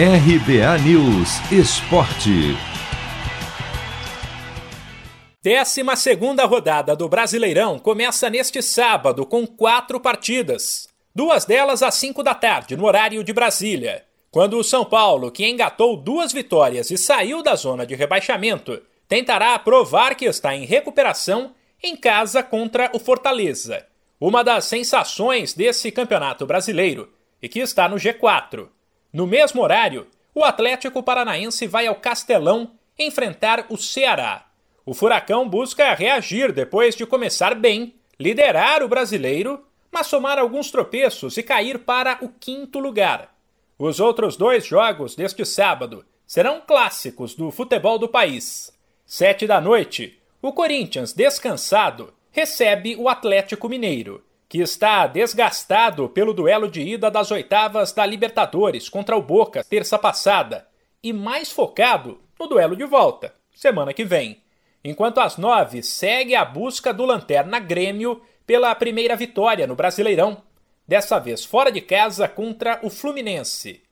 RBA News Esporte. Décima segunda rodada do Brasileirão começa neste sábado com quatro partidas. Duas delas às cinco da tarde, no horário de Brasília. Quando o São Paulo, que engatou duas vitórias e saiu da zona de rebaixamento, tentará provar que está em recuperação em casa contra o Fortaleza, uma das sensações desse campeonato brasileiro e que está no G4. No mesmo horário, o Atlético Paranaense vai ao Castelão enfrentar o Ceará. O Furacão busca reagir depois de começar bem, liderar o brasileiro, mas somar alguns tropeços e cair para o quinto lugar. Os outros dois jogos deste sábado serão clássicos do futebol do país. Sete da noite, o Corinthians, descansado, recebe o Atlético Mineiro que está desgastado pelo duelo de ida das oitavas da Libertadores contra o Boca terça passada e mais focado no duelo de volta, semana que vem. Enquanto às nove segue a busca do Lanterna Grêmio pela primeira vitória no Brasileirão, dessa vez fora de casa contra o Fluminense.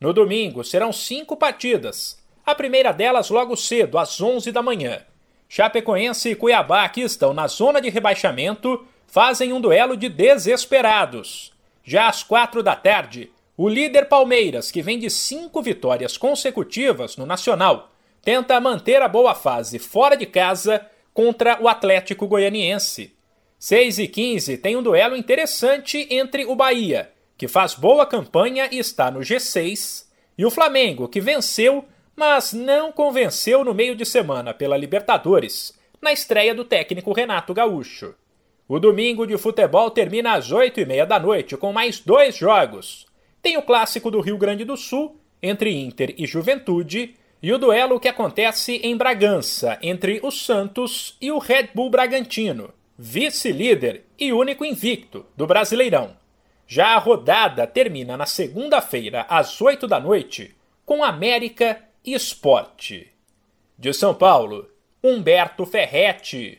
No domingo serão cinco partidas, a primeira delas logo cedo, às onze da manhã. Chapecoense e Cuiabá, que estão na zona de rebaixamento, fazem um duelo de desesperados. Já às quatro da tarde, o líder Palmeiras, que vem de cinco vitórias consecutivas no Nacional, tenta manter a boa fase fora de casa contra o Atlético Goianiense. 6 e 15 tem um duelo interessante entre o Bahia, que faz boa campanha e está no G6, e o Flamengo, que venceu, mas não convenceu no meio de semana pela Libertadores, na estreia do técnico Renato Gaúcho. O domingo de futebol termina às 8 e meia da noite com mais dois jogos. Tem o clássico do Rio Grande do Sul, entre Inter e Juventude, e o duelo que acontece em Bragança, entre o Santos e o Red Bull Bragantino, vice-líder e único invicto do Brasileirão. Já a rodada termina na segunda-feira, às 8 da noite, com América e Esporte. De São Paulo, Humberto Ferretti.